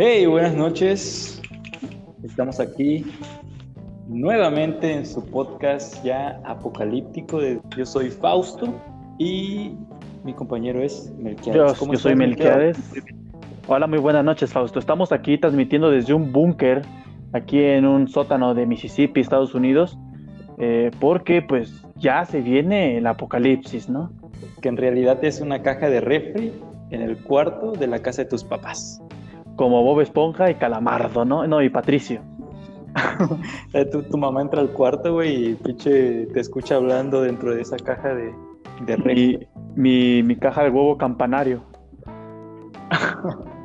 Hey, buenas noches. Estamos aquí nuevamente en su podcast ya apocalíptico de Yo soy Fausto y mi compañero es Melquiades. Yo, yo soy Melquiades. Hola, muy buenas noches, Fausto. Estamos aquí transmitiendo desde un búnker, aquí en un sótano de Mississippi, Estados Unidos, eh, porque pues ya se viene el apocalipsis, ¿no? Que en realidad es una caja de refri en el cuarto de la casa de tus papás. Como Bob Esponja y Calamardo, ¿no? No, y Patricio. Eh, tu, tu, mamá entra al cuarto, güey, y pinche te escucha hablando dentro de esa caja de, de. Mi, mi, mi caja de huevo campanario.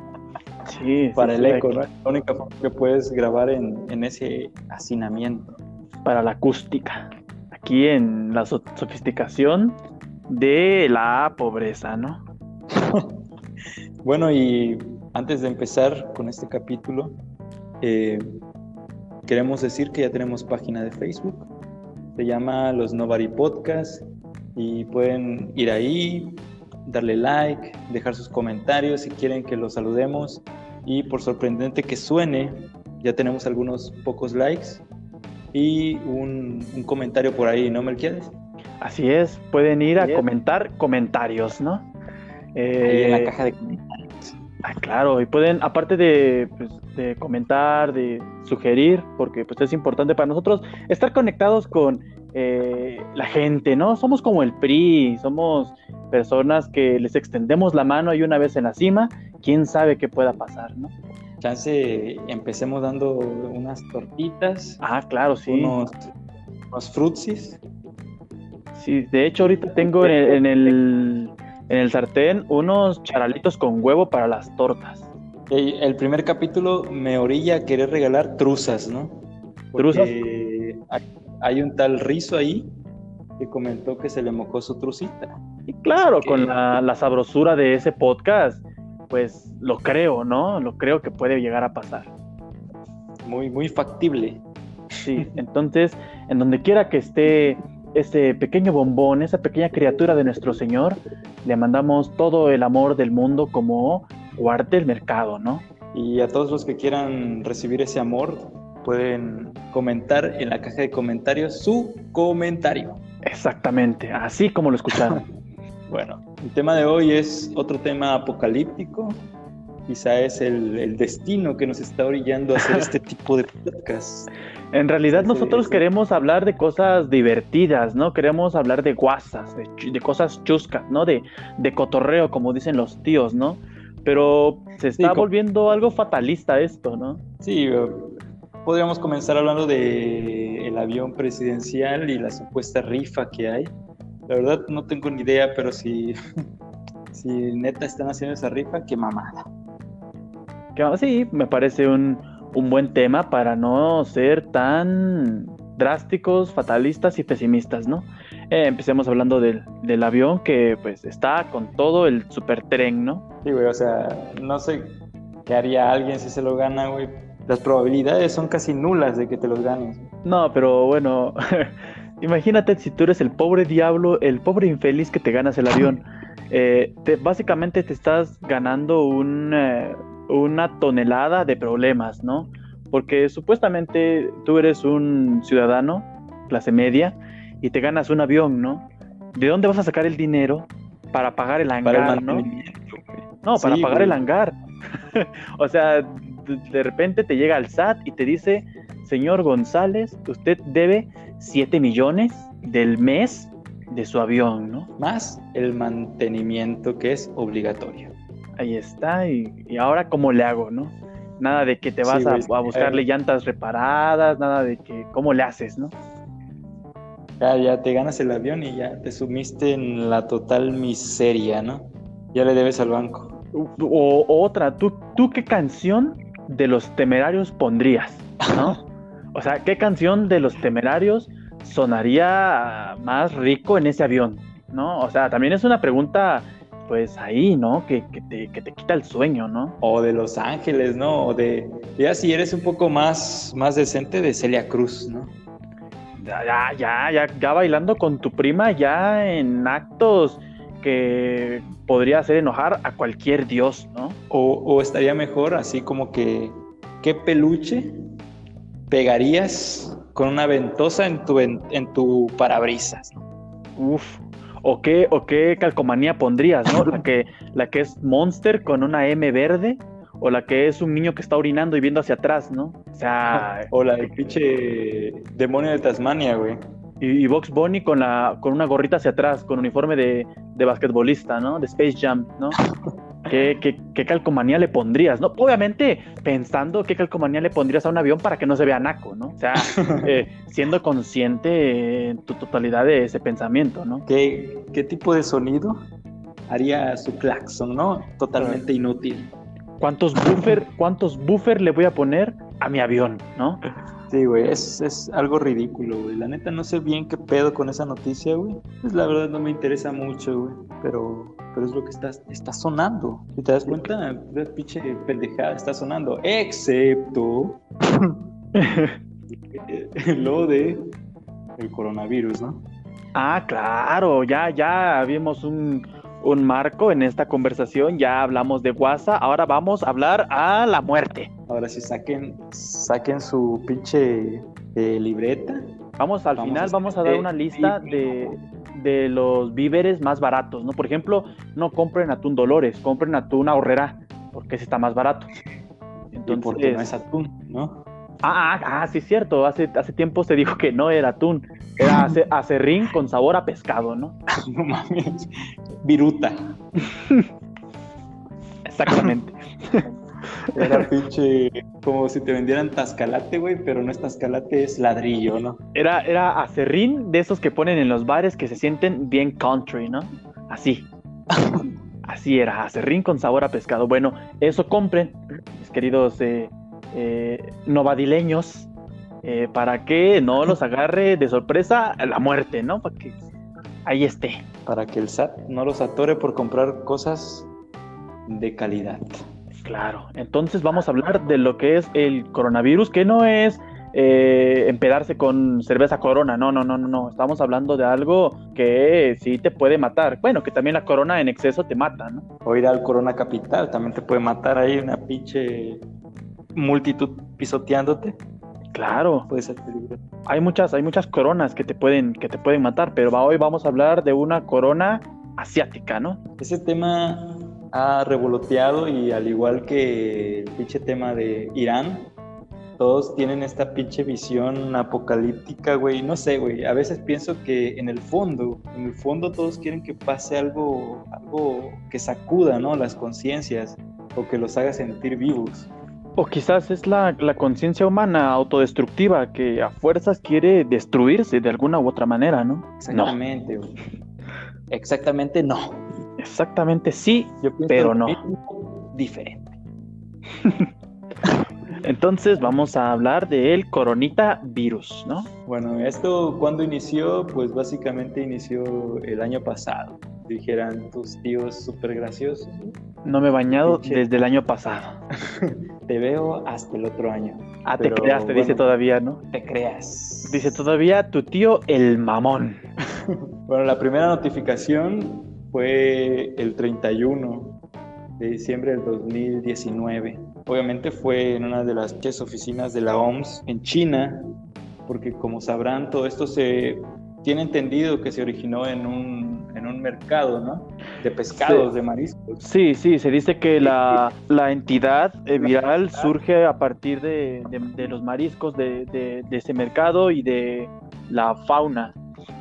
Sí, para el eco, ¿no? Es la única forma que puedes grabar en, en, ese hacinamiento. Para la acústica. Aquí en la so sofisticación de la pobreza, ¿no? bueno, y antes de empezar con este capítulo, eh, queremos decir que ya tenemos página de Facebook. Se llama Los Nobody Podcast y pueden ir ahí, darle like, dejar sus comentarios si quieren que los saludemos. Y por sorprendente que suene, ya tenemos algunos pocos likes y un, un comentario por ahí, ¿no, Melquiades? Así es, pueden ir a comentar comentarios, ¿no? Eh, ahí en la caja de comentarios. Ah, claro, y pueden, aparte de, pues, de comentar, de sugerir, porque pues es importante para nosotros estar conectados con eh, la gente, ¿no? Somos como el PRI, somos personas que les extendemos la mano y una vez en la cima, quién sabe qué pueda pasar, ¿no? Chance, empecemos dando unas tortitas. Ah, claro, sí. Unos, unos frutsis. Sí, de hecho ahorita tengo en el, en el, en el sartén unos charalitos con huevo para las tortas. El, el primer capítulo me orilla a querer regalar truzas, ¿no? Porque ¿Truzas? Hay, hay un tal Rizo ahí que comentó que se le mojó su trucita. Y claro, que... con la, la, sabrosura de ese podcast, pues lo creo, ¿no? Lo creo que puede llegar a pasar. Muy, muy factible. Sí, entonces, en donde quiera que esté ese pequeño bombón, esa pequeña criatura de nuestro Señor, le mandamos todo el amor del mundo como guarde el mercado, ¿no? Y a todos los que quieran recibir ese amor, pueden comentar en la caja de comentarios su comentario. Exactamente, así como lo escucharon. bueno, el tema de hoy es otro tema apocalíptico. Quizá es el, el destino que nos está orillando a hacer este tipo de podcast. En realidad nosotros queremos hablar de cosas divertidas, ¿no? Queremos hablar de guasas, de, de cosas chuscas, ¿no? De, de, cotorreo, como dicen los tíos, ¿no? Pero se está sí, volviendo algo fatalista esto, ¿no? Sí, podríamos comenzar hablando de el avión presidencial y la supuesta rifa que hay. La verdad no tengo ni idea, pero si, si neta están haciendo esa rifa, qué mamada. Sí, me parece un, un buen tema para no ser tan drásticos, fatalistas y pesimistas, ¿no? Eh, empecemos hablando del, del, avión que pues está con todo el super tren, ¿no? Sí, güey, o sea, no sé qué haría alguien si se lo gana, güey. Las probabilidades son casi nulas de que te los ganes. No, pero bueno, imagínate si tú eres el pobre diablo, el pobre infeliz que te ganas el avión. Eh, te, básicamente te estás ganando un... Eh, una tonelada de problemas, ¿no? Porque supuestamente tú eres un ciudadano, clase media, y te ganas un avión, ¿no? ¿De dónde vas a sacar el dinero para pagar el hangar, para el no? No, para sí, pagar güey. el hangar. o sea, de repente te llega al SAT y te dice, señor González, usted debe 7 millones del mes de su avión, ¿no? Más el mantenimiento que es obligatorio ahí está, y, y, ahora cómo le hago, ¿no? Nada de que te vas sí, a, a, buscarle eh, llantas reparadas, nada de que cómo le haces, ¿no? Ya, ya te ganas el avión y ya te sumiste en la total miseria, ¿no? Ya le debes al banco. O, o otra, ¿tú, ¿tú qué canción de los temerarios pondrías, ¿no? o sea, ¿qué canción de los temerarios sonaría más rico en ese avión, ¿no? O sea, también es una pregunta pues ahí, ¿no? Que, que, te, que, te, quita el sueño, ¿no? O de Los Ángeles, ¿no? O de, ya si eres un poco más, más decente, de Celia Cruz, ¿no? Ya, ya, ya, ya bailando con tu prima, ya en actos que podría hacer enojar a cualquier dios, ¿no? O, o estaría mejor así como que, ¿qué peluche pegarías con una ventosa en tu, en, en tu parabrisas? Uf. ¿O qué, ¿O qué calcomanía pondrías, no? La que, la que es Monster con una M verde o la que es un niño que está orinando y viendo hacia atrás, ¿no? O sea... O la del pinche demonio de Tasmania, güey. Y, y Box Bunny con, la, con una gorrita hacia atrás, con uniforme de, de basquetbolista, ¿no? De Space Jam, ¿no? ¿Qué, qué, qué calcomanía le pondrías, no? Obviamente pensando qué calcomanía le pondrías a un avión para que no se vea naco, ¿no? O sea, eh, siendo consciente en tu totalidad de ese pensamiento, ¿no? ¿Qué, qué tipo de sonido haría su claxon, no? Totalmente inútil. ¿Cuántos buffer, cuántos buffer le voy a poner a mi avión, no? Sí, güey, es, es algo ridículo, güey. La neta no sé bien qué pedo con esa noticia, güey. Pues la verdad no me interesa mucho, güey. Pero, pero es lo que está, está sonando. Si te das cuenta, la pinche pendejada está sonando. Excepto lo de el coronavirus, ¿no? Ah, claro, ya, ya vimos un, un marco en esta conversación, ya hablamos de WhatsApp, ahora vamos a hablar a la muerte. Ahora sí saquen, saquen su pinche eh, libreta. Vamos al Vamos final, a vamos a dar una lista de, de los víveres más baratos, ¿no? Por ejemplo, no compren atún Dolores, compren atún ahorrera, porque ese está más barato. Y porque no es atún, ¿no? Ah, ah, ah, sí, es cierto. Hace, hace tiempo se dijo que no era atún, era ace- acerrín con sabor a pescado, ¿no? no mames. Viruta. Exactamente. Era pinche como si te vendieran tascalate, güey, pero no es tascalate, es ladrillo, ¿no? Era, era acerrín de esos que ponen en los bares que se sienten bien country, ¿no? Así. Así era, acerrín con sabor a pescado. Bueno, eso compren, mis queridos eh, eh, novadileños, eh, para que no los agarre de sorpresa la muerte, ¿no? Para que ahí esté. Para que el SAT no los atore por comprar cosas de calidad. Claro, entonces vamos a hablar de lo que es el coronavirus, que no es eh, empedarse con cerveza corona, no, no, no, no, no, estamos hablando de algo que sí te puede matar. Bueno, que también la corona en exceso te mata, ¿no? O ir al Corona Capital, también te puede matar ahí una pinche multitud pisoteándote. Claro, Puede ser peligroso. hay muchas, hay muchas coronas que te pueden, que te pueden matar, pero hoy vamos a hablar de una corona asiática, ¿no? Ese tema ha revoloteado y al igual que el pinche tema de Irán, todos tienen esta pinche visión apocalíptica, güey. No sé, güey. A veces pienso que en el fondo, en el fondo todos quieren que pase algo, algo que sacuda, ¿no? Las conciencias o que los haga sentir vivos. O quizás es la, la conciencia humana autodestructiva que a fuerzas quiere destruirse de alguna u otra manera, ¿no? Exactamente, güey. Exactamente no. Exactamente sí, Yo Pero no. diferente. Entonces vamos a hablar del coronita virus, ¿no? Bueno, esto cuando inició, pues básicamente inició el año pasado. Dijeran tus tíos súper graciosos. No me he bañado desde el año pasado. Te veo hasta el otro año. Ah, te creas, te dice todavía, ¿no? Te creas. Dice todavía tu tío el mamón. Bueno, la primera notificación fue el 31 de diciembre del 2019. Obviamente fue en una de las tres oficinas de la OMS en China, porque como sabrán, todo esto se tiene entendido que se originó en un, en un mercado, ¿no? De pescados, Sí. de mariscos. Sí, sí, se dice que la, la entidad eh, viral surge a partir de, de- de los mariscos de, de- de ese mercado y de la fauna,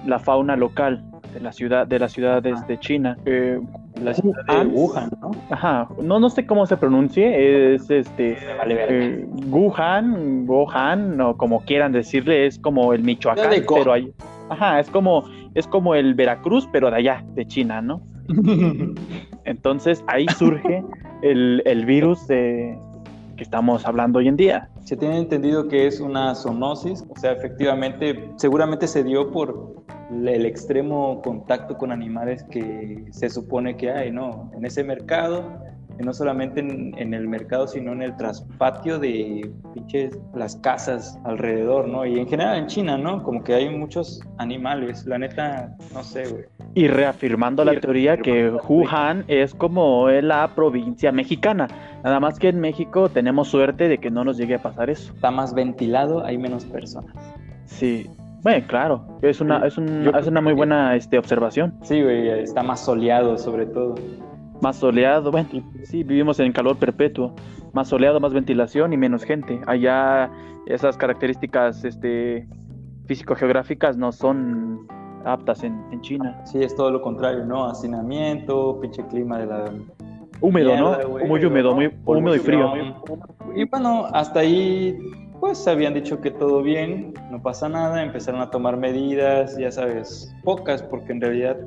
la fauna local de la ciudad, de las ciudades de China. Eh, La ciudad de Wuhan. ¿no? Ajá, no, no sé cómo se pronuncie, es este eh, Wuhan, Wuhan, o como quieran decirle, es como el Michoacán, pero hay, ajá, es como, es como el Veracruz, pero de allá, de China, ¿no? Entonces ahí surge el, el virus de, que estamos hablando hoy en día. Se tiene entendido que es una zoonosis, o sea, efectivamente, seguramente se dio por el extremo contacto con animales que se supone que hay, ¿no? En ese mercado no solamente en, el mercado, sino en el traspatio de pinches las casas alrededor, ¿no? Y en general en China, ¿no? Como que hay muchos animales, la neta, no sé, güey. Y reafirmando la teoría que Wuhan es como la provincia mexicana, nada más que en México tenemos suerte de que no nos llegue a pasar eso. Está más ventilado, hay menos personas. Sí, bueno, claro, es una, es, es una muy buena este, observación. Sí, güey, está más soleado sobre todo más soleado, bueno, sí, vivimos en calor perpetuo, más soleado, más ventilación y menos gente. Allá esas características este, físico-geográficas no son aptas en, China. Sí, es todo lo contrario, ¿no? Hacinamiento, pinche clima de la... Húmedo, ¿no? muy húmedo, muy húmedo y frío. Y bueno, hasta ahí pues habían dicho que todo bien, no pasa nada, empezaron a tomar medidas, ya sabes, pocas, porque en realidad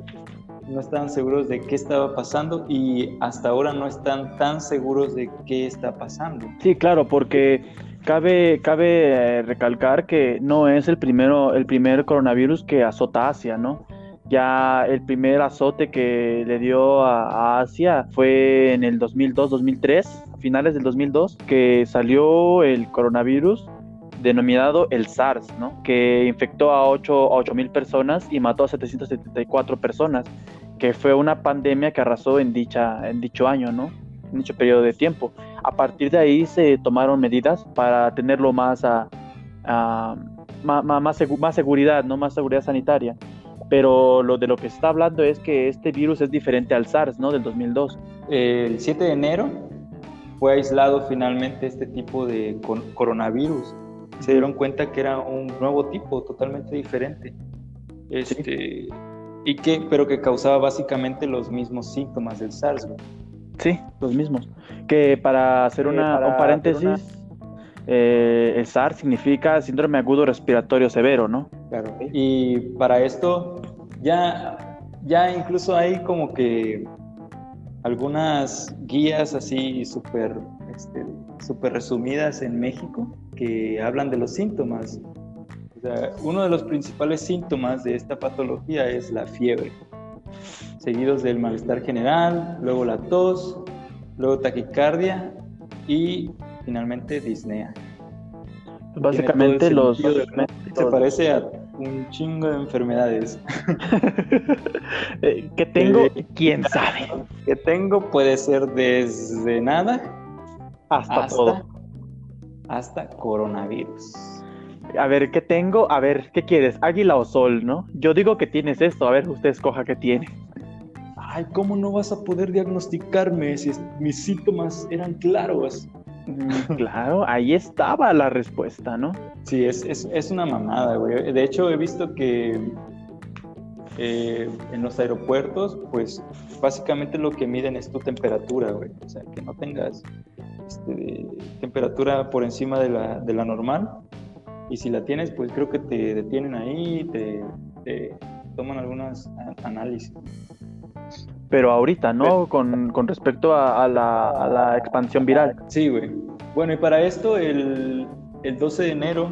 no estaban seguros de qué estaba pasando y hasta ahora no están tan seguros de qué está pasando. Sí, claro, porque cabe, cabe eh, recalcar que no es el, primero, el primer coronavirus que azota Asia, ¿no? Ya el primer azote que le dio a, Asia fue en el 2002-2003, a finales del 2002, que salió el coronavirus denominado el SARS, ¿no? que infectó a 8 mil personas y mató a 774 personas que fue una pandemia que arrasó en, dicha, en dicho año, ¿no? En dicho periodo de tiempo. A partir de ahí se tomaron medidas para tenerlo más a, más, más, seguridad, ¿no? Más seguridad sanitaria. Pero lo de lo que se está hablando es que este virus es diferente al SARS, ¿no? Del 2002. El 7 de enero fue aislado finalmente este tipo de coronavirus. Se dieron cuenta que era un nuevo tipo, totalmente diferente. Este, y que, pero que causaba básicamente los mismos síntomas del SARS. Sí, los mismos. Que para hacer una, un paréntesis, eh, el SARS significa síndrome agudo respiratorio severo, ¿no? Claro. Y para esto ya, ya incluso hay como que algunas guías así súper este, super resumidas en México que hablan de los síntomas uno de los principales síntomas de esta patología es la fiebre, seguidos del malestar general, luego la tos, luego taquicardia y finalmente disnea. Básicamente los... Se parece a un chingo de enfermedades. Eh, ¿Qué tengo? ¿Quién sabe? Que tengo puede ser desde nada hasta, hasta todo. Hasta coronavirus a ver, ¿qué tengo? A ver, ¿qué quieres? ¿Águila o sol, no? Yo digo que tienes esto, a ver, usted escoja qué tiene. Ay, ¿cómo no vas a poder diagnosticarme si mis síntomas eran claros? Claro, ahí estaba la respuesta, ¿no? Sí, es, es, una mamada, güey. De hecho, he visto que eh, en los aeropuertos, pues básicamente lo que miden es tu temperatura, güey. O sea, que no tengas este, temperatura por encima de la, de la normal y si la tienes, pues creo que te detienen ahí, te, toman algunos análisis. Pero ahorita, ¿no? con, respecto a, la, expansión viral. Sí, güey. Bueno, y para esto, el, 12 de enero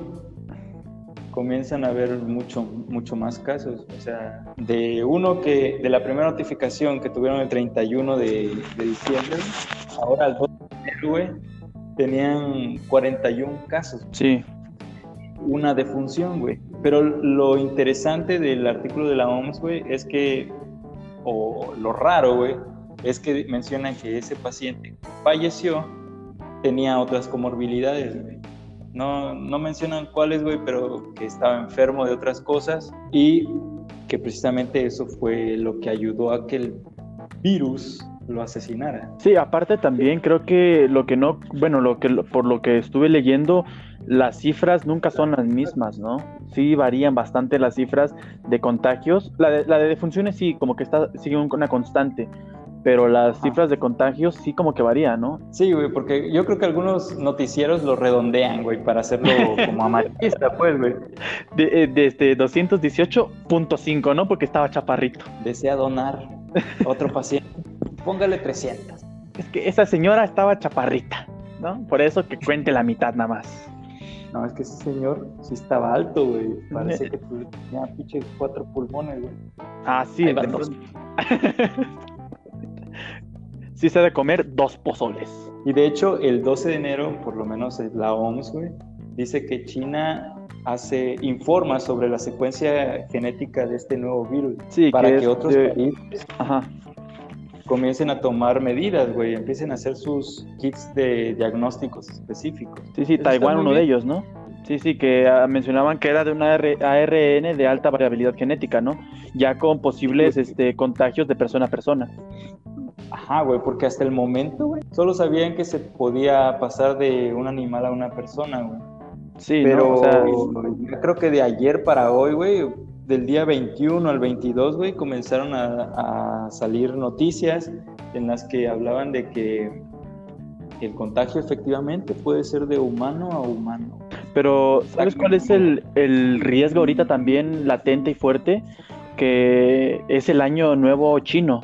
comienzan a haber mucho, mucho más casos. O sea, de uno que, de la primera notificación que tuvieron el 31 de, de diciembre, ahora el 12 de enero, güey, tenían 41 casos. Sí una defunción, güey. Pero lo interesante del artículo de la OMS, güey, es que, o lo raro, güey, es que mencionan que ese paciente falleció tenía otras comorbilidades. No, no mencionan cuáles, güey, pero que estaba enfermo de otras cosas y que precisamente eso fue lo que ayudó a que el virus lo asesinara. Sí, aparte también creo que lo que no, bueno, lo que por lo que estuve leyendo, las cifras nunca son las mismas, ¿no? Sí varían bastante las cifras de contagios. La de, la de defunciones sí, como que está, sigue una constante, pero las cifras de contagios sí como que varían, ¿no? Sí, güey, porque yo creo que algunos noticieros lo redondean, güey, para hacerlo como amarillista, pues, güey. De, eh, de este 218.5, ¿no? Porque estaba chaparrito. Desea donar otro paciente. Póngale 300. Es que esa señora estaba chaparrita, ¿no? Por eso que cuente la mitad nada más. No, es que ese señor sí estaba alto, güey. Parece que tenía pinche cuatro pulmones, güey. Ah, sí, sí se ha de comer dos pozoles. Y de hecho, el 12 de enero, por lo menos la OMS, güey, dice que China hace, informa sobre la secuencia genética de este nuevo virus Sí, para que otros de- países Ajá. Comiencen a tomar medidas, güey, empiecen a hacer sus kits de diagnósticos específicos. Sí, sí, Eso Taiwán, uno de ellos, ¿no? Sí, sí, que ah, mencionaban que era de una ARN de alta variabilidad genética, ¿no? Ya con posibles este, contagios de persona a persona. Ajá, güey, porque hasta el momento, güey, solo sabían que se podía pasar de un animal a una persona, güey. Sí, Pero ¿no? O sea, yo creo que de ayer para hoy, güey, del día 21 al 22, güey, comenzaron a, salir noticias en las que hablaban de que el contagio efectivamente puede ser de humano a humano. Pero, ¿sabes cuál es el, el riesgo ahorita también latente y fuerte? Que es el año nuevo chino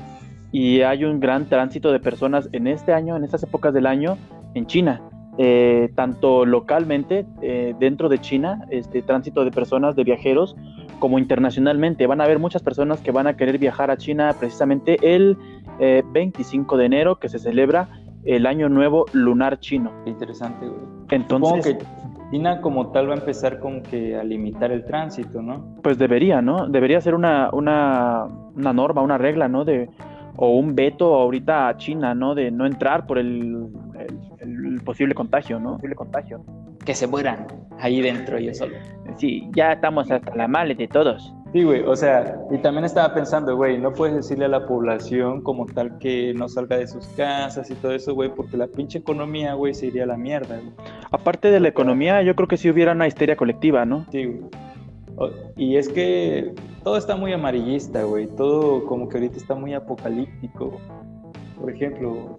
y hay un gran tránsito de personas en este año, en estas épocas del año, en China. Eh, tanto localmente, eh, dentro de China, este tránsito de personas, de viajeros, como internacionalmente. Van a haber muchas personas que van a querer viajar a China precisamente el eh, 25 de enero, que se celebra el Año Nuevo Lunar Chino. Qué interesante, güey. Entonces, Supongo que China como tal va a empezar como que a limitar el tránsito, ¿no? Pues debería, ¿no? Debería ser una, una, una norma, una regla, ¿no? De, o un veto ahorita a China, ¿no? De no entrar por el, el- el posible contagio, ¿no? Posible contagio. Que se mueran ahí dentro ellos solos. Sí, ya estamos hasta la males de todos. Sí, güey, o sea, y también estaba pensando, güey, no puedes decirle a la población como tal que no salga de sus casas y todo eso, güey, porque la pinche economía, güey, se iría a la mierda, güey. Aparte de la economía, yo creo que sí hubiera una histeria colectiva, ¿no? Sí, güey. Y es que todo está muy amarillista, güey, todo como que ahorita está muy apocalíptico. Por ejemplo,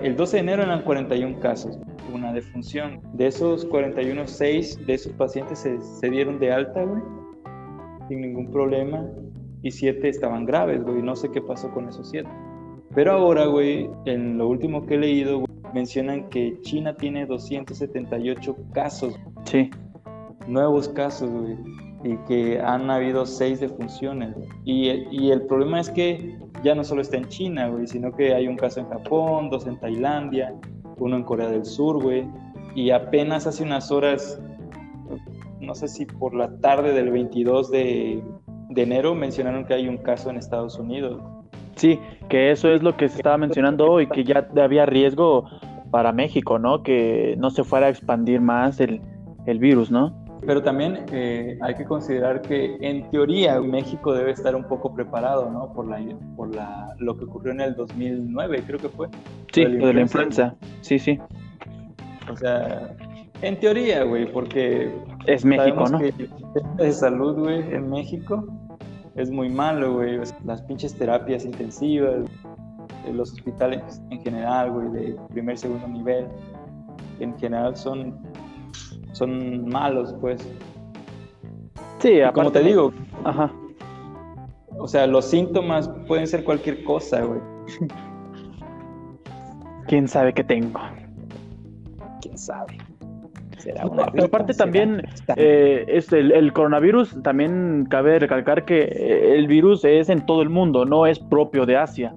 el 12 de enero eran 41 casos, una defunción. De esos 41, 6 de esos pacientes se, dieron de alta, güey, sin ningún problema, y 7 estaban graves, güey, no sé qué pasó con esos 7. Pero ahora, güey, en lo último que he leído, mencionan que China tiene 278 casos Sí. nuevos casos, güey, y que han habido seis defunciones. Y, y el problema es que ya no solo está en China, güey, sino que hay un caso en Japón, dos en Tailandia, uno en Corea del Sur, güey, y apenas hace unas horas, no sé si por la tarde del 22 de, de enero, mencionaron que hay un caso en Estados Unidos. Sí, que eso es lo que se estaba mencionando hoy, que ya había riesgo para México, ¿no? Que no se fuera a expandir más el, el virus, ¿no? Pero también eh, hay que considerar que en teoría México debe estar un poco preparado, ¿no? Por la, por la, lo que ocurrió en el 2009, creo que fue. Sí, Lo de la influenza. Sí, sí. O sea, en teoría, güey, porque Es México, ¿no? que el sistema de salud, güey, en México es muy malo, güey. Las pinches terapias intensivas, eh, los hospitales en general, güey, de primer, segundo nivel, en general son, son malos, pues. Sí, Y como aparte- te digo, Ajá. o sea, los síntomas pueden ser cualquier cosa, güey. ¿Quién sabe qué tengo? ¿Quién sabe? Será una pero aparte será- también, Eh, es el, el coronavirus, también cabe recalcar que eh, el virus es en todo el mundo, no es propio de Asia.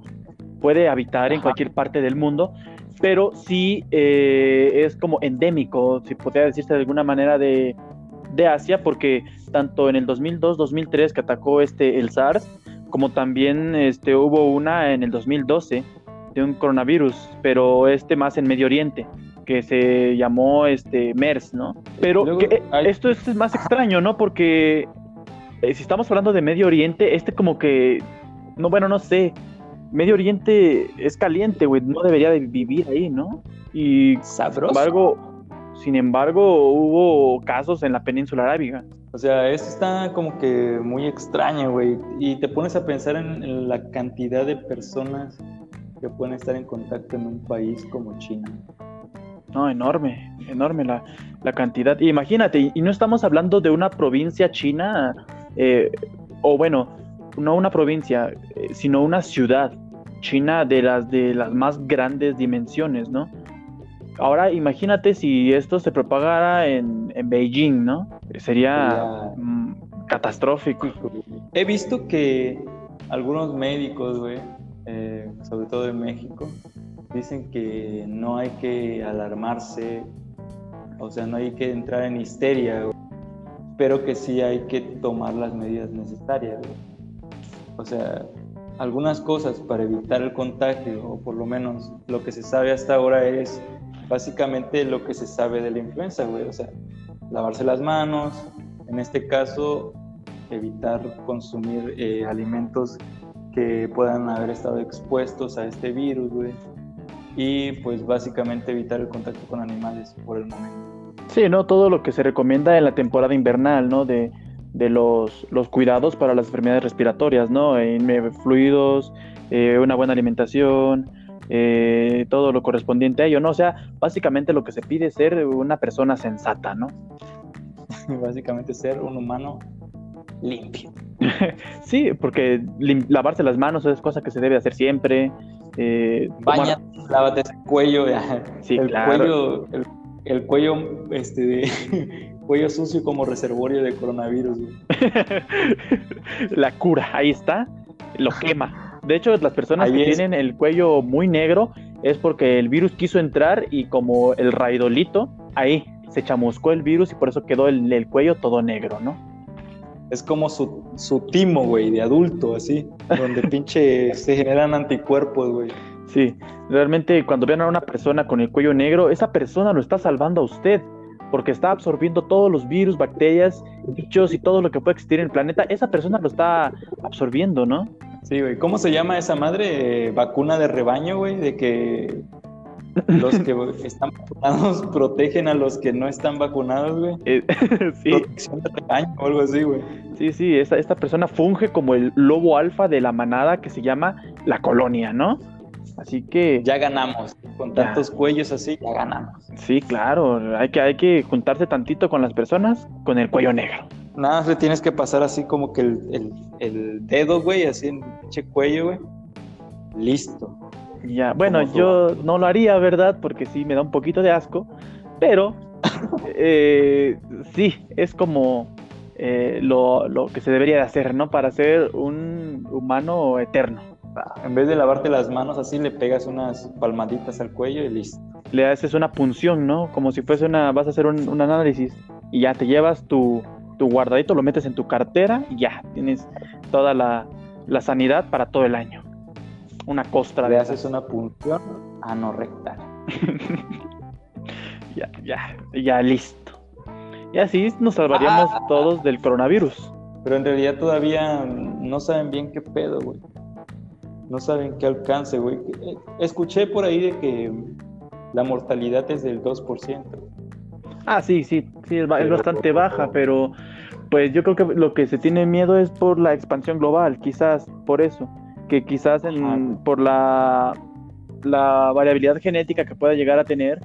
Puede habitar en cualquier parte del mundo, pero sí eh, es como endémico, si podría decirse de alguna manera, de, de Asia, porque tanto en el 2002-2003 que atacó este, el SARS, como también este, hubo una en el 2012 de un coronavirus, pero este más en Medio Oriente que se llamó este MERS, ¿no? Pero Luego que, eh, hay- esto es más extraño, ¿no? Porque eh, si estamos hablando de Medio Oriente, este como que, no, bueno, no sé, Medio Oriente es caliente, güey, no debería de vivir ahí, ¿no? Y sin embargo, sin embargo, hubo casos en la península arábiga. O sea, esto está como que muy extraño, güey. Y te pones a pensar en, en la cantidad de personas que pueden estar en contacto en un país como China. No, enorme, enorme la, la cantidad. Y Imagínate, y- y no estamos hablando de una provincia china, eh, o bueno, no una provincia, eh, sino una ciudad china de las de las más grandes dimensiones, ¿no? Ahora imagínate si esto se propagara en, en Beijing, ¿no? Sería mm, catastrófico. He visto que algunos médicos, güey, eh, sobre todo en México, dicen que no hay que alarmarse, o sea, no hay que entrar en histeria, pero que sí hay que tomar las medidas necesarias. O sea, algunas cosas para evitar el contagio, o por lo menos lo que se sabe hasta ahora es básicamente lo que se sabe de la influenza, güey. O sea, lavarse las manos, en este caso, evitar consumir eh, alimentos que puedan haber estado expuestos a este virus, güey. Y pues básicamente evitar el contacto con animales por el momento. Sí, ¿no? Todo lo que se recomienda en la temporada invernal, ¿no? De, de los, los cuidados para las enfermedades respiratorias, ¿no? fluidos, eh, una buena alimentación, eh, todo lo correspondiente a ello, ¿no? O sea, básicamente lo que se pide es ser una persona sensata, ¿no? básicamente ser un humano limpio. sí, porque lavarse las manos es cosa que se debe hacer siempre. Eh, Baña, lávate el cuello, sí, el cuello, el, cuello, este, de, cuello sucio como reservorio de coronavirus. La cura, ahí está, lo quema. De hecho, las personas que tienen el cuello muy negro es porque el virus quiso entrar y como el raidolito, ahí se chamuscó el virus y por eso quedó el cuello todo negro, ¿no? Es como su, su timo, güey, de adulto, así, donde pinche se generan anticuerpos, güey. Sí, realmente cuando vean a una persona con el cuello negro, esa persona lo está salvando a usted, porque está absorbiendo todos los virus, bacterias, bichos y todo lo que puede existir en el planeta. Esa persona lo está absorbiendo, ¿no? Sí, güey. ¿Cómo se llama esa madre? vacuna de rebaño, güey, de que los que están vacunados protegen a los que no están vacunados, güey. Eh, sí. Protección de rebaño o algo así, güey. Sí, sí, esta, esta persona funge como el lobo alfa de la manada que se llama la colonia, ¿no? Así que... Ya ganamos. Con tantos cuellos así, ya ganamos. Sí, claro. Hay que, hay que juntarse tantito con las personas con el cuello negro. Nada, le tienes que pasar así como que el, el dedo, güey, así en el cuello, güey. Listo. Ya, bueno, yo no lo haría, ¿verdad? Porque sí me da un poquito de asco, pero eh, sí, es como eh, lo, que se debería de hacer, ¿no? Para ser un humano eterno. En vez de lavarte las manos así, le pegas unas palmaditas al cuello y listo. Le haces una punción, ¿no? Como si fuese una, vas a hacer un, análisis y ya te llevas tu, tu, guardadito, lo metes en tu cartera y ya tienes toda la, la sanidad para todo el año una costra. Le haces una punción recta ya, ya, ya listo. Y así nos salvaríamos ah. todos del coronavirus. Pero en realidad todavía no saben bien qué pedo, güey. No saben qué alcance, güey. Escuché por ahí de que la mortalidad es del 2%. Ah, sí, sí, sí, es, es bastante baja, pero pues yo creo que lo que se tiene miedo es por la expansión global, quizás por eso que quizás por la, la, variabilidad genética que pueda llegar a tener,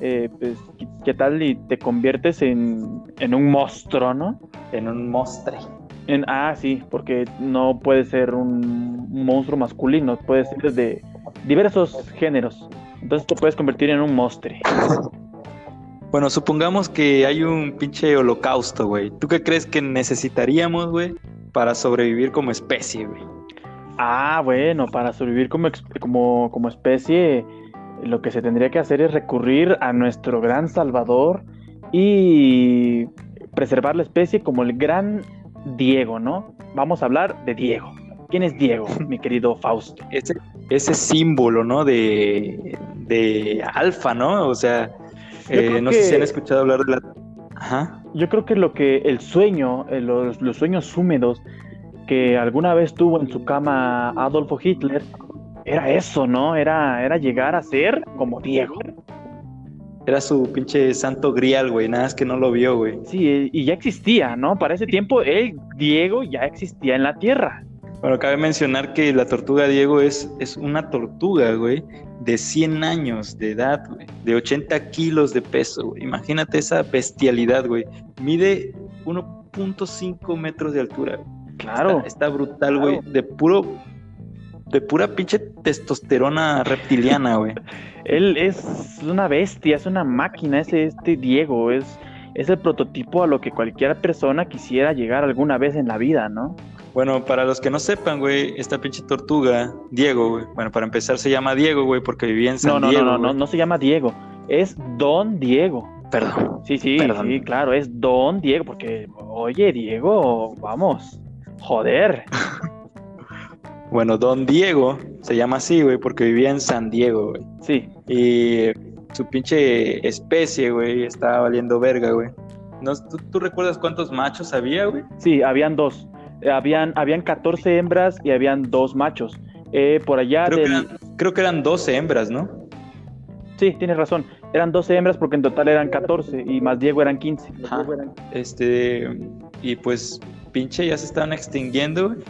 eh, pues, ¿qué tal y te conviertes en, en un monstruo, ¿no? En un monstruo. En, ah, sí, porque no puede ser un, monstruo masculino, puede ser de diversos géneros. Entonces te puedes convertir en un monstruo. Bueno, supongamos que hay un pinche holocausto, güey. ¿Tú qué crees que necesitaríamos, güey, para sobrevivir como especie, güey? Ah, bueno, para sobrevivir como, como, como especie, lo que se tendría que hacer es recurrir a nuestro gran salvador y preservar la especie como el gran Diego, ¿no? Vamos a hablar de Diego. ¿Quién es Diego, mi querido Fausto? Ese, ese símbolo, ¿no? De, de alfa, ¿no? O sea, eh, no sé si han escuchado hablar de la... Ajá. Yo creo que lo que el sueño, eh, los, los sueños húmedos que alguna vez tuvo en su cama Adolfo Hitler, era eso, ¿no? Era, era llegar a ser como Diego. Era su pinche santo grial, güey, nada más que no lo vio, güey. Sí, y ya existía, ¿no? Para ese tiempo, él, Diego, ya existía en la Tierra. Bueno, cabe mencionar que la tortuga Diego es, es una tortuga, güey, de 100 años de edad, güey, de 80 kilos de peso, güey. Imagínate esa bestialidad, güey. Mide 1.5 metros de altura, güey. Claro. Está, brutal, güey. De puro. De pura pinche testosterona reptiliana, güey. Él es una bestia, es una máquina, ese este Diego, es, es el prototipo a lo que cualquier persona quisiera llegar alguna vez en la vida, ¿no? Bueno, para los que no sepan, güey, esta pinche tortuga, Diego, güey. Bueno, para empezar se llama Diego, güey, porque vivía en San no, no, Diego. no, no, no, güey. no se llama Diego, es Don Diego. Perdón. Sí, sí, Perdón. sí, claro, es Don Diego, porque, oye, Diego, vamos, joder. Bueno, Don Diego se llama así, güey, porque vivía en San Diego, güey. Sí, Y su pinche especie, güey, estaba valiendo verga, güey. No, ¿tú, tú recuerdas cuántos machos había, güey? sí, habían dos. Eh, Habían, habían 14 hembras y habían dos machos. Eh, por allá Creo, que eran, creo que eran 12 hembras, ¿no? Sí, tienes razón. Eran 12 hembras porque en total eran 14 y más Diego eran 15. Ajá. Este, y pues, pinche, ya se estaban extinguiendo, güey.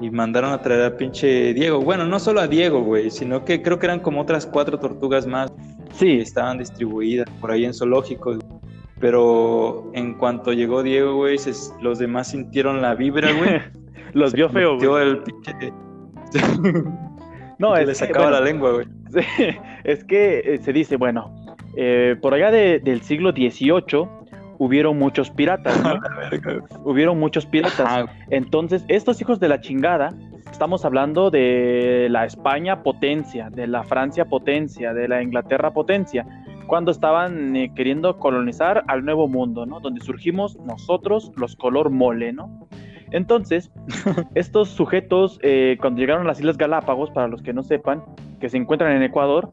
Y mandaron a traer a pinche Diego. Bueno, no solo a Diego, güey, sino que creo que eran como otras cuatro tortugas más que Sí, estaban distribuidas por ahí en zoológicos. Pero en cuanto llegó Diego, güey, los demás sintieron la vibra, güey. los vio feo, güey. el pinche. No, que es le que, sacaba bueno, la lengua, güey. Es que eh, se dice, bueno, eh, por allá de- del siglo XVIII hubieron muchos piratas, ¿no? hubieron muchos piratas. Ah, Entonces, estos hijos de la chingada, estamos hablando de la España potencia, de la Francia potencia, de la Inglaterra potencia, cuando estaban eh, queriendo colonizar al nuevo mundo, ¿no? Donde surgimos nosotros, los color mole, ¿no? Entonces, estos sujetos, eh, cuando llegaron a las Islas Galápagos, para los que no sepan, que se encuentran en Ecuador,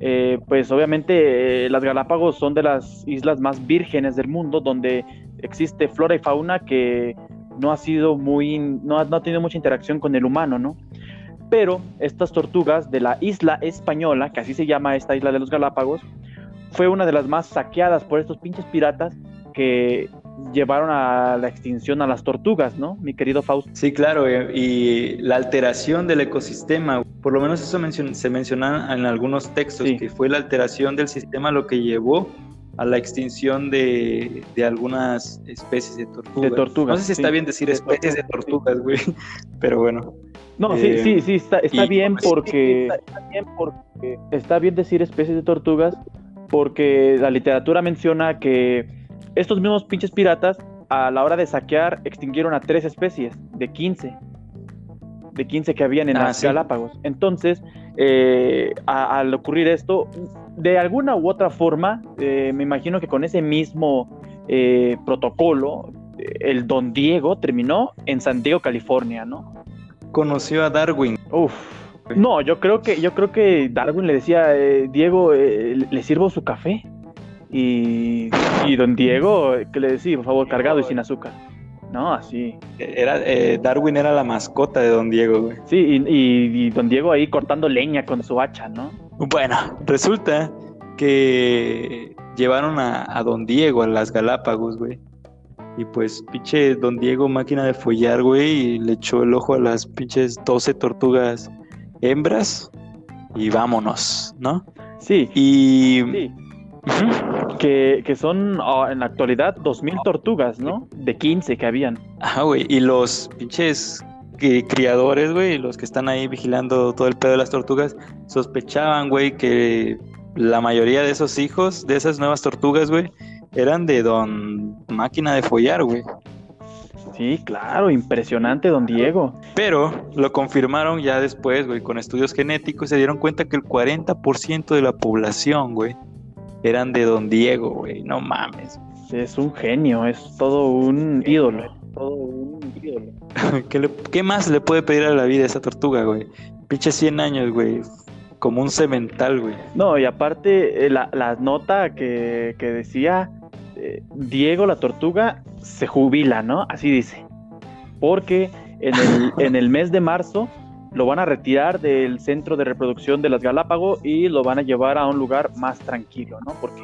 eh, pues obviamente eh, las Galápagos son de las islas más vírgenes del mundo, donde existe flora y fauna que no ha sido muy, no ha, no ha tenido mucha interacción con el humano, ¿no? Pero estas tortugas de la isla española, que así se llama esta isla de los Galápagos, fue una de las más saqueadas por estos pinches piratas que llevaron a la extinción a las tortugas, ¿no? Mi querido Fausto. Sí, claro, eh, y la alteración del ecosistema, por lo menos eso mencion- se menciona en algunos textos, Sí. que fue la alteración del sistema lo que llevó a la extinción de, de algunas especies de tortugas. De tortugas, No sé si sí. está bien decir De especies de tortugas, güey, pero bueno. No, Eh, sí, sí, sí, está, está bien sí, porque está bien porque está bien decir especies de tortugas porque la literatura menciona que estos mismos pinches piratas a la hora de saquear extinguieron a tres especies de 15 de 15 que habían en Ah, las sí. Galápagos. Entonces, eh, a- al ocurrir esto, de alguna u otra forma, eh, me imagino que con ese mismo eh, protocolo, eh, el Don Diego terminó en San Diego, California, ¿no? Conoció a Darwin. Uf. No, yo creo que yo creo que Darwin le decía, eh, Diego, eh, le sirvo su café. Y, y don Diego, que le decía, por favor, cargado y sin azúcar. No, así. Era, eh, Darwin era la mascota de Don Diego, güey. Sí, y, y- y don Diego ahí cortando leña con su hacha, ¿no? Bueno, resulta que llevaron a, a Don Diego a las Galápagos, güey. Y pues, pinche Don Diego, máquina de follar, güey, y le echó el ojo a las pinches 12 tortugas hembras y vámonos, ¿no? Sí, Y... sí. Que, que son ah, en la actualidad 2.000 tortugas, ¿no? De 15 que habían. Ajá, güey. Y los pinches que- criadores, güey, los que están ahí vigilando todo el pedo de las tortugas, sospechaban, güey, que la mayoría de esos hijos, de esas nuevas tortugas, güey, eran de don máquina de follar, güey. Sí, claro, impresionante, don Diego. Pero lo confirmaron ya después, güey, con estudios genéticos, se dieron cuenta que el 40% de la población, güey, eran de don Diego, güey. No mames. Es un genio, es todo un ídolo. Todo un ídolo. ¿Qué, le- qué más le puede pedir a la vida esa tortuga, güey? Pinche 100 años, güey. Como un cemental, güey. No, y aparte, eh, la, la nota que, que decía eh, Diego la tortuga se jubila, ¿no? Así dice. Porque en el, en el mes de marzo lo van a retirar del centro de reproducción de las Galápagos y lo van a llevar a un lugar más tranquilo, ¿no? Porque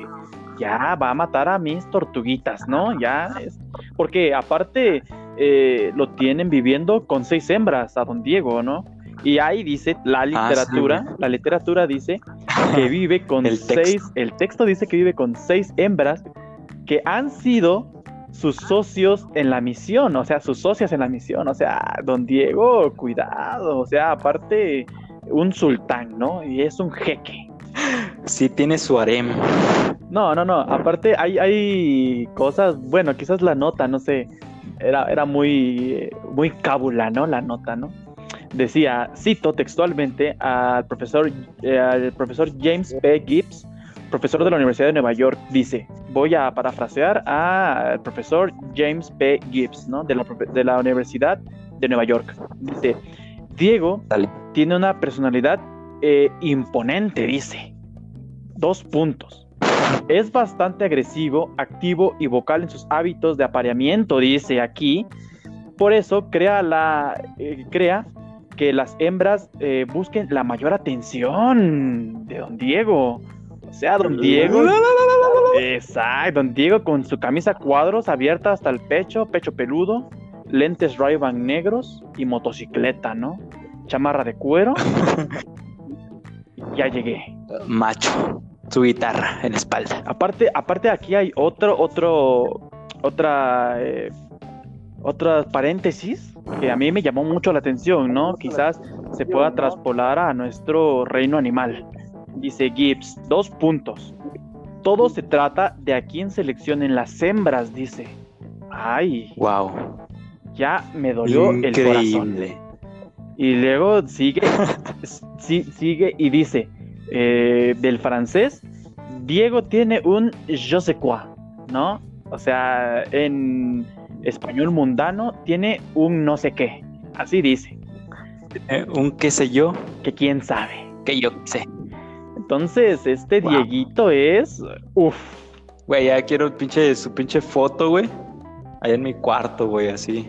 ya va a matar a mis tortuguitas, ¿no? Ya es. Porque aparte eh, lo tienen viviendo con seis hembras a don Diego, ¿no? Y ahí dice la Ah, sí, literatura, la literatura dice que vive con El texto. seis, el texto dice que vive con seis hembras que han sido sus socios en la misión, o sea, sus socias en la misión, o sea, don Diego, cuidado, o sea, aparte un sultán, ¿no? Y es un jeque. Sí tiene su harem. No, no, no, aparte hay, hay cosas, bueno, quizás la nota, no sé, era, era muy, muy cábula, ¿no? La nota, ¿no? Decía, cito textualmente al profesor, eh, al profesor James P. Gibbs, profesor de la Universidad de Nueva York, dice, voy a parafrasear al profesor James P. Gibbs, ¿no? De la, de la Universidad de Nueva York. Dice, Diego tiene una personalidad eh, imponente, dice. Dos puntos. Es bastante agresivo, activo y vocal en sus hábitos de apareamiento, dice aquí. Por eso crea, la, eh, crea que las hembras eh, busquen la mayor atención de don Diego. O sea, don Diego. Exacto, don Diego con su camisa cuadros abierta hasta el pecho, pecho peludo, lentes ray negros y motocicleta, ¿no? Chamarra de cuero. ya llegué. Macho su guitarra en la espalda. Aparte, aparte aquí hay otro, otro, otra, eh, otra paréntesis que a mí me llamó mucho la atención, ¿no? Quizás se pueda traspolar a nuestro reino animal. Dice Gibbs, dos puntos. Todo se trata de a quién seleccionen las hembras, dice. Ay. Wow. Ya me dolió el corazón. Y luego sigue, sigue y dice, eh, del francés, Diego tiene un je sais quoi, ¿no? O sea, en español mundano tiene un no sé qué, así dice. Eh, un qué sé yo. Que quién sabe. Que yo sé. Entonces, este Dieguito es. Uf. Güey, ya quiero pinche, su pinche foto, güey. Allá en mi cuarto, güey, así.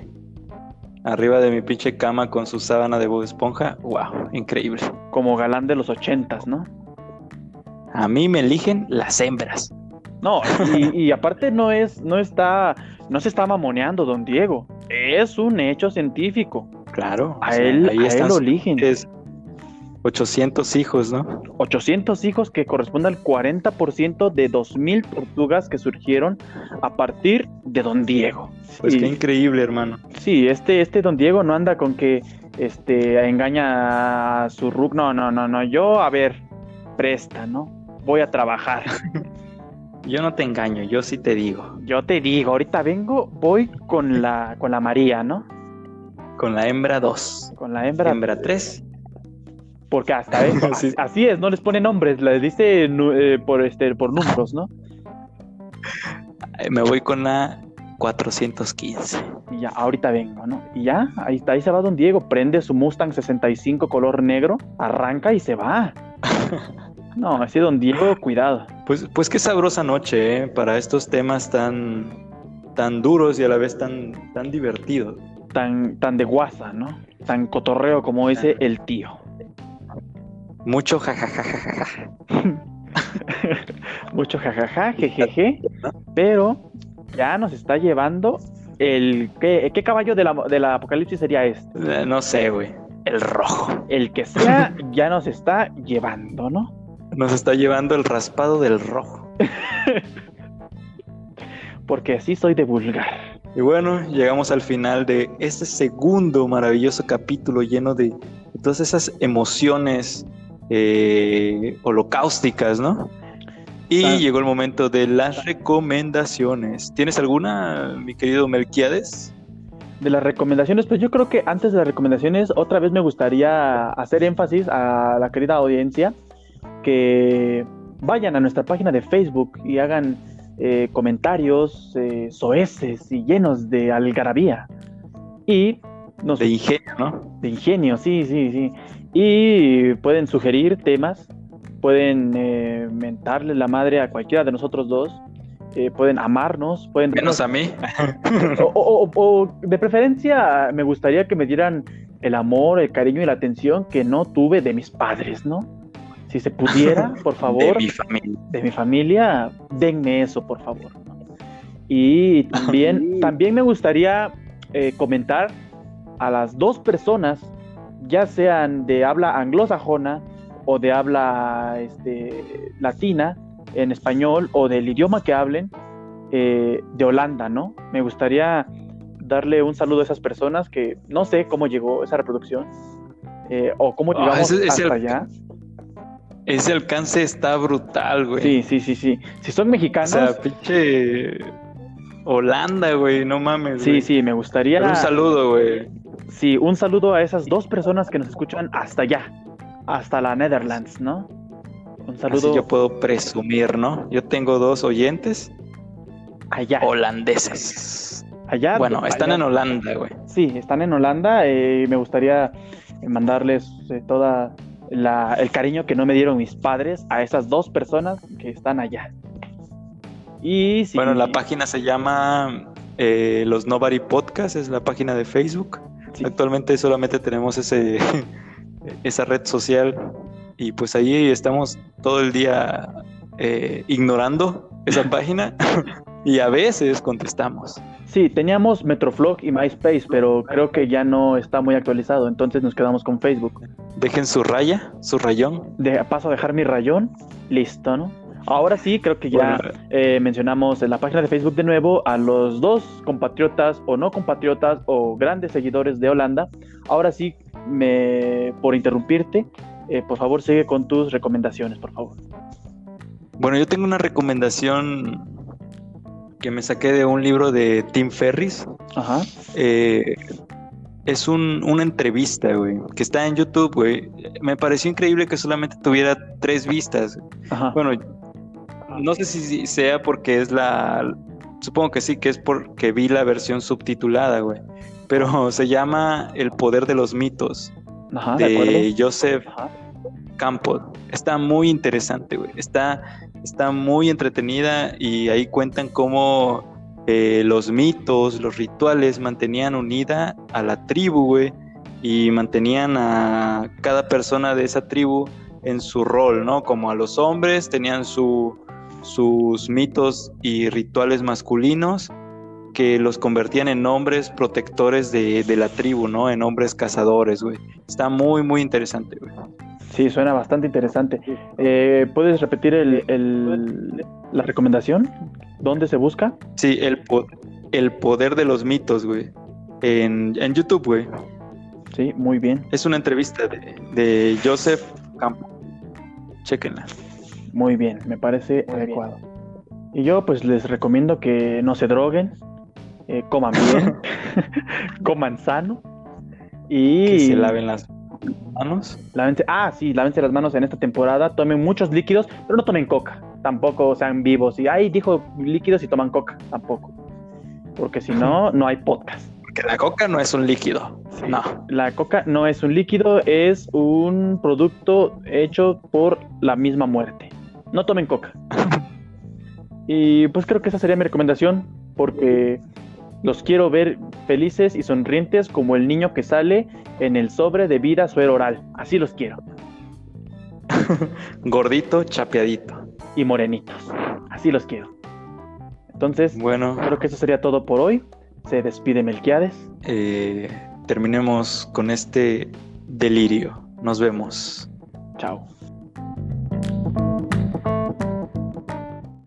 Arriba de mi pinche cama con su sábana de Bob Esponja. Wow, increíble. Como galán de los ochentas, ¿no? A mí me eligen las hembras. No, y, aparte no es, no está, no se está mamoneando, don Diego. Es un hecho científico. Claro. A él, ahí a él lo eligen. Es 800 hijos, ¿no? 800 hijos que corresponde al 40% de 2.000 tortugas que surgieron a partir de don Diego. Pues qué increíble, hermano. Sí, este, este don Diego no anda con que este, engaña a su rug. No, no, no, no. Yo, a ver, presta, ¿no? Voy a trabajar. Yo no te engaño, yo sí te digo. Yo te digo, ahorita vengo, voy con la, con la María, ¿no? Con la hembra 2. Con la hembra Hembra 3. Porque hasta así, es, no les pone nombres, les dice eh, por este por números, ¿no? Me voy con la 415. Y ya, ahorita vengo, ¿no? Y ya, ahí, está, ahí se va don Diego, prende su Mustang 65 color negro, arranca y se va. no, así don Diego, cuidado. Pues, pues qué sabrosa noche, ¿eh? Para estos temas tan, tan duros y a la vez tan, tan divertidos. Tan, tan de guasa, ¿no? Tan cotorreo como dice el tío. Mucho jajajajaja. Mucho jajaja, jejeje. Pero ya nos está llevando el... ¿Qué, qué caballo de la, del apocalipsis sería este? Eh, no sé, güey. El rojo. El que sea ya nos está llevando, ¿no? Nos está llevando el raspado del rojo. Porque así soy de vulgar. Y bueno, llegamos al final de este segundo maravilloso capítulo lleno de todas esas emociones eh, holocausticas, ¿no? Y ah. llegó el momento de las recomendaciones. ¿Tienes alguna, mi querido Melquiades? De las recomendaciones, pues yo creo que antes de las recomendaciones, otra vez me gustaría hacer énfasis a la querida audiencia que vayan a nuestra página de Facebook y hagan eh, comentarios eh, soeces y llenos de algarabía. Y nos, de ingenio, ¿no? De ingenio, sí, sí, sí. Y pueden sugerir temas pueden eh, mentarle la madre a cualquiera de nosotros dos, eh, pueden amarnos, pueden... Menos a mí. o, de preferencia me gustaría que me dieran el amor, el cariño y la atención que no tuve de mis padres, ¿no? Si se pudiera, por favor, de mi familia, de mi familia denme eso, por favor. Y también, también me gustaría eh, comentar a las dos personas, ya sean de habla anglosajona o de habla este, latina en español o del idioma que hablen eh, de Holanda, ¿no? Me gustaría darle un saludo a esas personas que no sé cómo llegó esa reproducción eh, o cómo ah, llegamos hasta allá. Ese alcance está brutal, güey. Sí, sí, sí, sí. Si son mexicanos. O sea, pinche. Holanda, güey, no mames. Sí, güey. sí, me gustaría. Pero un saludo, güey. Sí, un saludo a esas dos personas que nos escuchan hasta allá, hasta la Netherlands, ¿no? Un Así saludo yo puedo presumir, ¿no? Yo tengo dos oyentes allá. holandeses. Allá. Bueno, están allá. en Holanda, güey. Sí, están en Holanda. eh, me gustaría eh, mandarles eh, toda la- el cariño que no me dieron mis padres a esas dos personas que están allá. Y sí, Bueno, la página se llama eh, Los Nobody Podcast, es la página de Facebook. Sí, Actualmente solamente tenemos ese, esa red social y pues ahí estamos todo el día eh, ignorando esa página y a veces contestamos. sí, teníamos Metroflog y MySpace, pero creo que ya no está muy actualizado, entonces nos quedamos con Facebook. Dejen su raya, su rayón. De, paso a dejar mi rayón, listo, ¿no? Ahora sí, creo que ya Bueno, eh, mencionamos en la página de Facebook de nuevo a los dos compatriotas o no compatriotas o grandes seguidores de Holanda. Ahora sí, me, por interrumpirte, eh, por favor sigue con tus recomendaciones, por favor. bueno, yo tengo una recomendación que me saqué de un libro de Tim Ferris. Ajá. Eh, es un- una entrevista, güey, que está en YouTube, güey. Me pareció increíble que solamente tuviera tres vistas. Ajá. Bueno, no sé si sea porque es la... Supongo que sí, que es porque vi la versión subtitulada, güey. Pero se llama El poder de los mitos, Ajá, de Joseph Ajá. Campbell. Está muy interesante, güey. Está, está muy entretenida y ahí cuentan cómo eh, los mitos, los rituales mantenían unida a la tribu, güey. Y mantenían a cada persona de esa tribu en su rol, ¿no? Como a los hombres tenían su, sus mitos y rituales masculinos que los convertían en hombres protectores de, de la tribu, ¿no? En hombres cazadores, güey. Está muy, muy interesante, güey. Sí, suena bastante interesante. Eh, ¿Puedes repetir el, el- la recomendación? ¿Dónde se busca? Sí, el, po- el poder de los mitos, güey. En, en YouTube, güey. Sí, muy bien, Es una entrevista de, de Joseph Campbell. Chequenla. Muy bien, me parece adecuado. Y yo pues les recomiendo que no se droguen, eh, coman bien, coman sano y Que se laven las manos. lávense- ah, sí, lávense las manos en esta temporada, tomen muchos líquidos, pero no tomen coca, tampoco sean vivos y ay, dijo líquidos y toman coca, tampoco. Porque si no, no hay podcast. Porque la coca no es un líquido. Sí. No. La coca no es un líquido, es un producto hecho por la misma muerte. No tomen coca. y pues creo que esa sería mi recomendación, porque los quiero ver felices y sonrientes como el niño que sale en el sobre de vida suero oral. Así los quiero. Gordito, chapeadito. Y morenitos. Así los quiero. Entonces, Bueno, creo que eso sería todo por hoy. Se despide Melquiades. eh, terminemos con este delirio. Nos vemos. Chao.